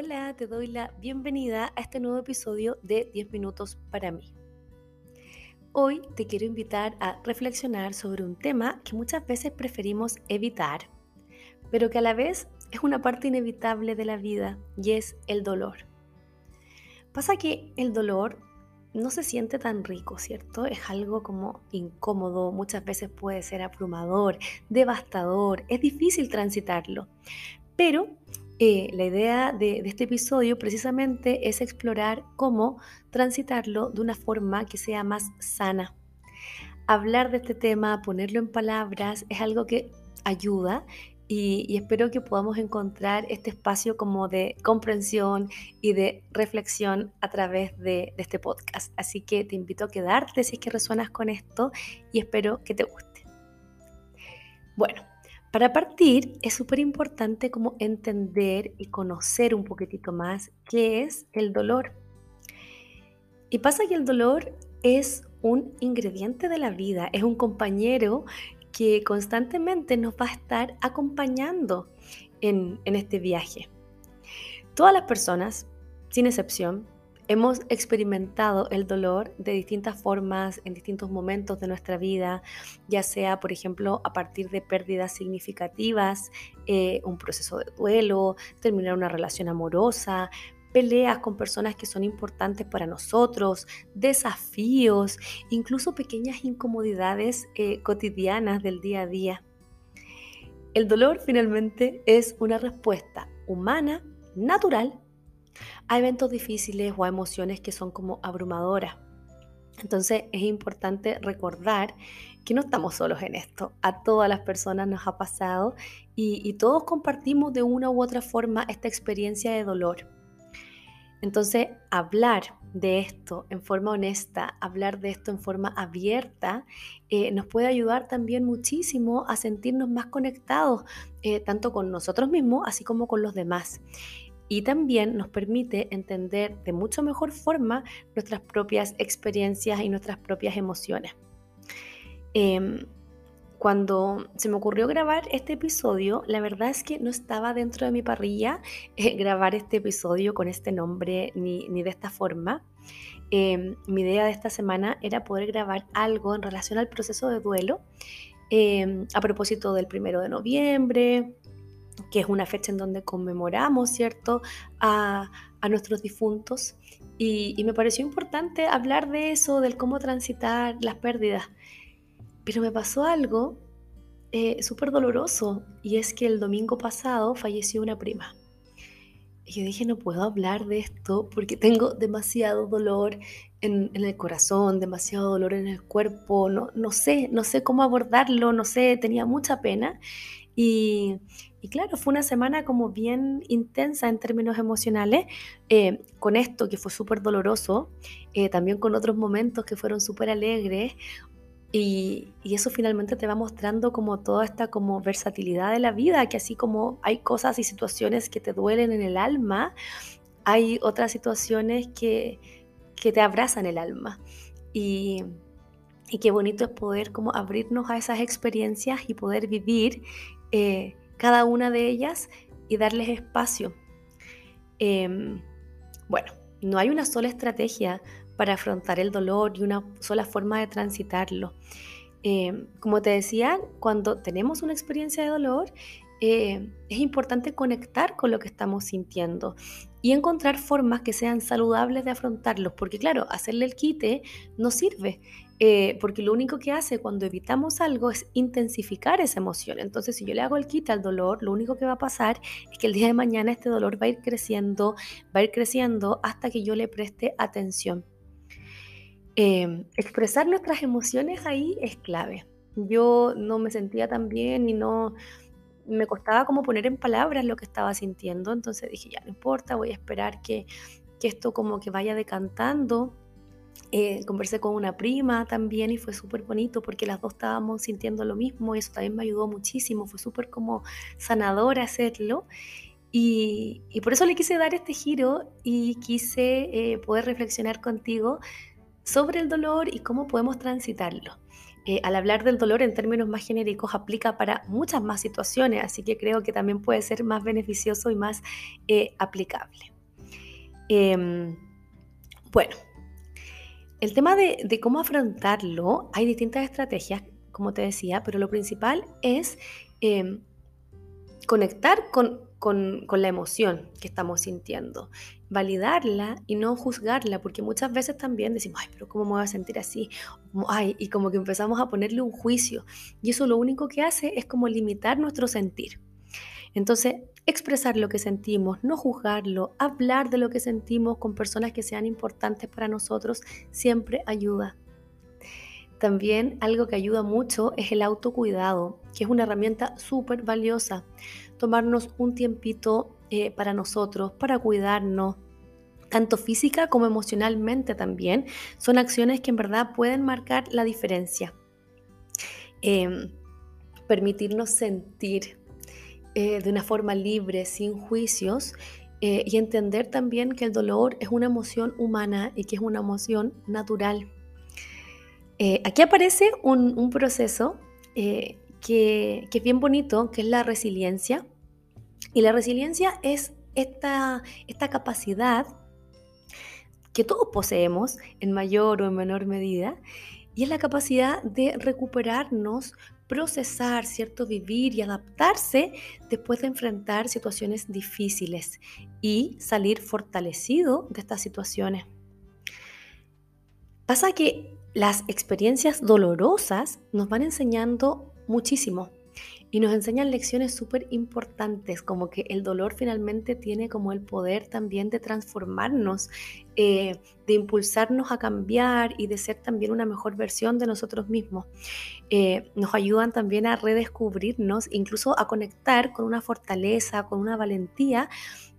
Hola, te doy la bienvenida a este nuevo episodio de 10 minutos para mí. Hoy te quiero invitar a reflexionar sobre un tema que muchas veces preferimos evitar, pero que a la vez es una parte inevitable de la vida y es el dolor. Pasa que el dolor no se siente tan rico, ¿cierto? Es algo como incómodo, muchas veces puede ser abrumador, devastador, es difícil transitarlo. Pero eh, la idea de, este episodio precisamente es explorar cómo transitarlo de una forma que sea más sana. Hablar de este tema, ponerlo en palabras, es algo que ayuda y, espero que podamos encontrar este espacio como de comprensión y de reflexión a través de, de, este podcast. Así que te invito a quedarte si es que resuenas con esto y espero que te guste. Bueno, para partir, es súper importante como entender y conocer un poquitito más qué es el dolor. Y pasa que el dolor es un ingrediente de la vida, es un compañero que constantemente nos va a estar acompañando en, en este viaje. Todas las personas, sin excepción, Hemos experimentado el dolor de distintas formas en distintos momentos de nuestra vida, ya sea, por ejemplo, a partir de pérdidas significativas, eh, un proceso de duelo, terminar una relación amorosa, peleas con personas que son importantes para nosotros, desafíos, incluso pequeñas incomodidades eh, cotidianas del día a día. El dolor finalmente es una respuesta humana, natural, a eventos difíciles o a emociones que son como abrumadoras. Entonces es importante recordar que no estamos solos en esto. A todas las personas nos ha pasado y, todos compartimos de una u otra forma esta experiencia de dolor. Entonces, hablar de esto en forma honesta, hablar de esto en forma abierta, eh, nos puede ayudar también muchísimo a sentirnos más conectados, eh, tanto con nosotros mismos, así como con los demás y también nos permite entender de mucho mejor forma nuestras propias experiencias y nuestras propias emociones. Em, cuando se me ocurrió grabar este episodio, la verdad es que no estaba dentro de mi parrilla eh, grabar este episodio con este nombre ni, de esta forma. Em, mi idea de esta semana era poder grabar algo en relación al proceso de duelo em, a propósito del primero de noviembre, que es una fecha en donde conmemoramos, ¿cierto?, a, nuestros difuntos. Y, me pareció importante hablar de eso, del cómo transitar las pérdidas. Pero me pasó algo eh, súper doloroso, y es que el domingo pasado falleció una prima. Y yo dije, no puedo hablar de esto porque tengo demasiado dolor en, en, el corazón, demasiado dolor en el cuerpo, no, no sé, no sé cómo abordarlo, no sé, tenía mucha pena. Y, claro, fue una semana como bien intensa en términos emocionales, eh, con esto que fue súper doloroso, eh, también con otros momentos que fueron súper alegres, y, eso finalmente te va mostrando como toda esta como versatilidad de la vida, que así como hay cosas y situaciones que te duelen en el alma, hay otras situaciones que, que te abrazan el alma. Y, y qué bonito es poder como abrirnos a esas experiencias y poder vivir eh, cada una de ellas y darles espacio. Em, bueno, no hay una sola estrategia para afrontar el dolor y una sola forma de transitarlo. Em, como te decía, cuando tenemos una experiencia de dolor, eh, es importante conectar con lo que estamos sintiendo y encontrar formas que sean saludables de afrontarlos, porque claro, hacerle el quite no sirve. Eh, porque lo único que hace cuando evitamos algo es intensificar esa emoción. Entonces, si yo le hago el quita al dolor, lo único que va a pasar es que el día de mañana este dolor va a ir creciendo, va a ir creciendo hasta que yo le preste atención. Em, expresar nuestras emociones ahí es clave. Yo no me sentía tan bien y no me costaba como poner en palabras lo que estaba sintiendo, entonces dije, ya no importa, voy a esperar que, que esto como que vaya decantando eh, conversé con una prima también y fue súper bonito porque las dos estábamos sintiendo lo mismo y eso también me ayudó muchísimo, fue súper como sanador hacerlo. Y, por eso le quise dar este giro y quise eh, poder reflexionar contigo sobre el dolor y cómo podemos transitarlo. eh, al hablar del dolor en términos más genéricos aplica para muchas más situaciones, así que creo que también puede ser más beneficioso y más eh, aplicable. Em, bueno, el tema de, cómo afrontarlo, hay distintas estrategias, como te decía, pero lo principal es em, conectar con, con, con, la emoción que estamos sintiendo, validarla y no juzgarla, porque muchas veces también decimos, ay, pero ¿cómo me voy a sentir así? Ay, y como que empezamos a ponerle un juicio, y eso lo único que hace es como limitar nuestro sentir. Entonces, expresar lo que sentimos, no juzgarlo, hablar de lo que sentimos con personas que sean importantes para nosotros, siempre ayuda. También algo que ayuda mucho es el autocuidado, que es una herramienta súper valiosa. Tomarnos un tiempito eh, para nosotros, para cuidarnos, tanto física como emocionalmente también, son acciones que en verdad pueden marcar la diferencia. Em, permitirnos sentir, eh, de una forma libre, sin juicios, eh, y entender también que el dolor es una emoción humana y que es una emoción natural. Eh, aquí aparece un, proceso que, que, es bien bonito, que es la resiliencia. Y la resiliencia es esta, esta capacidad que todos poseemos en mayor o en menor medida, y es la capacidad de recuperarnos procesar, ¿cierto? Vivir y adaptarse después de enfrentar situaciones difíciles y salir fortalecido de estas situaciones. Pasa que las experiencias dolorosas nos van enseñando muchísimo y nos enseñan lecciones súper importantes, como que el dolor finalmente tiene como el poder también de transformarnos, eh, de impulsarnos a cambiar y de ser también una mejor versión de nosotros mismos. Eh, nos ayudan también a redescubrirnos, incluso a conectar con una fortaleza, con una valentía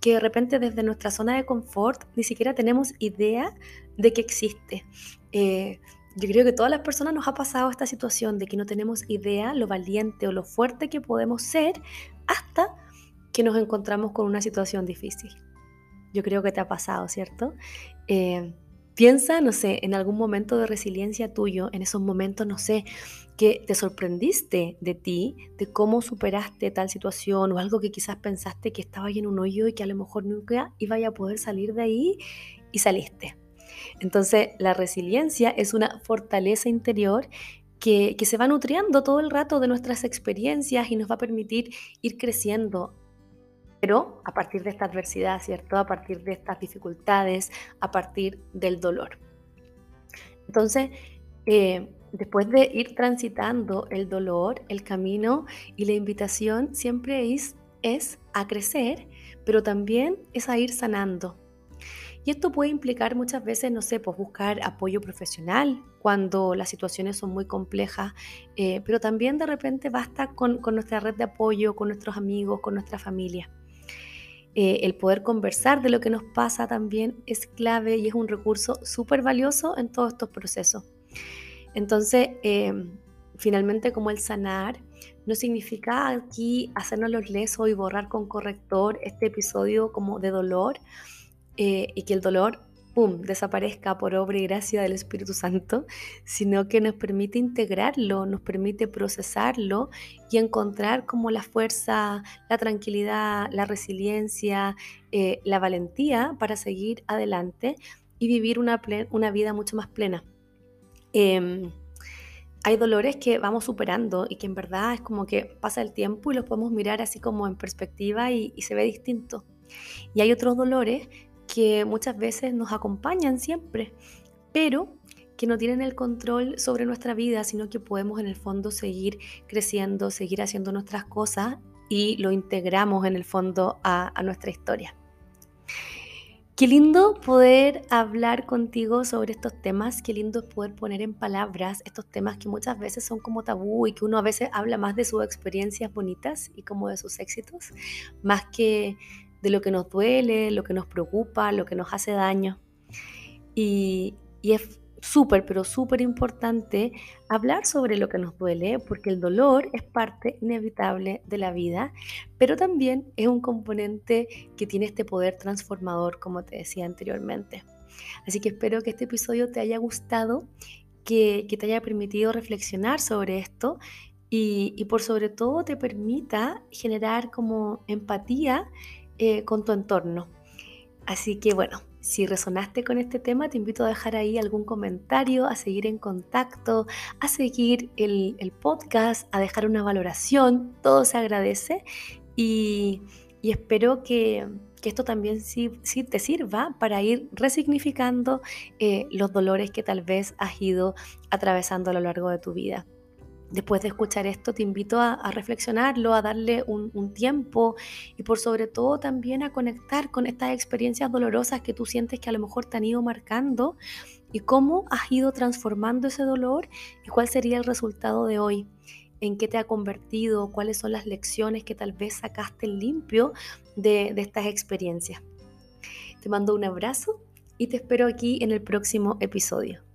que de repente desde nuestra zona de confort ni siquiera tenemos idea de que existe. Eh, yo creo que todas las personas nos ha pasado esta situación de que no tenemos idea lo valiente o lo fuerte que podemos ser hasta que nos encontramos con una situación difícil. Yo creo que te ha pasado, ¿cierto? Eh, piensa, no sé, en algún momento de resiliencia tuyo, en esos momentos, no sé, que te sorprendiste de ti, de cómo superaste tal situación o algo que quizás pensaste que estaba ahí en un hoyo y que a lo mejor nunca iba a poder salir de ahí y saliste. Entonces, la resiliencia es una fortaleza interior que, se va nutriendo todo el rato de nuestras experiencias y nos va a permitir ir creciendo pero a partir de esta adversidad, ¿cierto? A partir de estas dificultades, a partir del dolor. Entonces, eh, después de ir transitando el dolor, el camino y la invitación siempre es, es a crecer, pero también es a ir sanando, y esto puede implicar muchas veces, no sé, pues buscar apoyo profesional cuando las situaciones son muy complejas, eh, pero también de repente basta con, nuestra red de apoyo, con nuestros amigos, con nuestra familia. Eh, el poder conversar de lo que nos pasa también es clave y es un recurso súper valioso en todos estos procesos. Entonces, eh, finalmente como el sanar no significa aquí hacernos los lesos y borrar con corrector este episodio como de dolor, eh, y que el dolor, ¡pum!, desaparezca por obra y gracia del Espíritu Santo, sino que nos permite integrarlo, nos permite procesarlo y encontrar como la fuerza, la tranquilidad, la resiliencia, eh, la valentía para seguir adelante y vivir una, una vida mucho más plena. Em, hay dolores que vamos superando y que en verdad es como que pasa el tiempo y los podemos mirar así como en perspectiva y, y se ve distinto. Y hay otros dolores que muchas veces nos acompañan siempre, pero que no tienen el control sobre nuestra vida, sino que podemos en el fondo seguir creciendo, seguir haciendo nuestras cosas y lo integramos en el fondo a, nuestra historia. Qué lindo poder hablar contigo sobre estos temas, qué lindo poder poner en palabras estos temas que muchas veces son como tabú y que uno a veces habla más de sus experiencias bonitas y como de sus éxitos, más que de lo que nos duele, lo que nos preocupa, lo que nos hace daño. Y, es súper, pero súper importante hablar sobre lo que nos duele, porque el dolor es parte inevitable de la vida, pero también es un componente que tiene este poder transformador, como te decía anteriormente. Así que espero que este episodio te haya gustado que, te haya permitido reflexionar sobre esto y, por sobre todo te permita generar como empatía eh, con tu entorno. Así que bueno, si resonaste con este tema, te invito a dejar ahí algún comentario, a seguir en contacto, a seguir el, podcast, a dejar una valoración, todo se agradece y, espero que, esto también sí, te sirva para ir resignificando eh, los dolores que tal vez has ido atravesando a lo largo de tu vida después de escuchar esto, te invito a, reflexionarlo, a darle un, tiempo y por sobre todo también a conectar con estas experiencias dolorosas que tú sientes que a lo mejor te han ido marcando y cómo has ido transformando ese dolor y cuál sería el resultado de hoy, en qué te ha convertido, cuáles son las lecciones que tal vez sacaste limpio de estas experiencias. Te mando un abrazo y te espero aquí en el próximo episodio.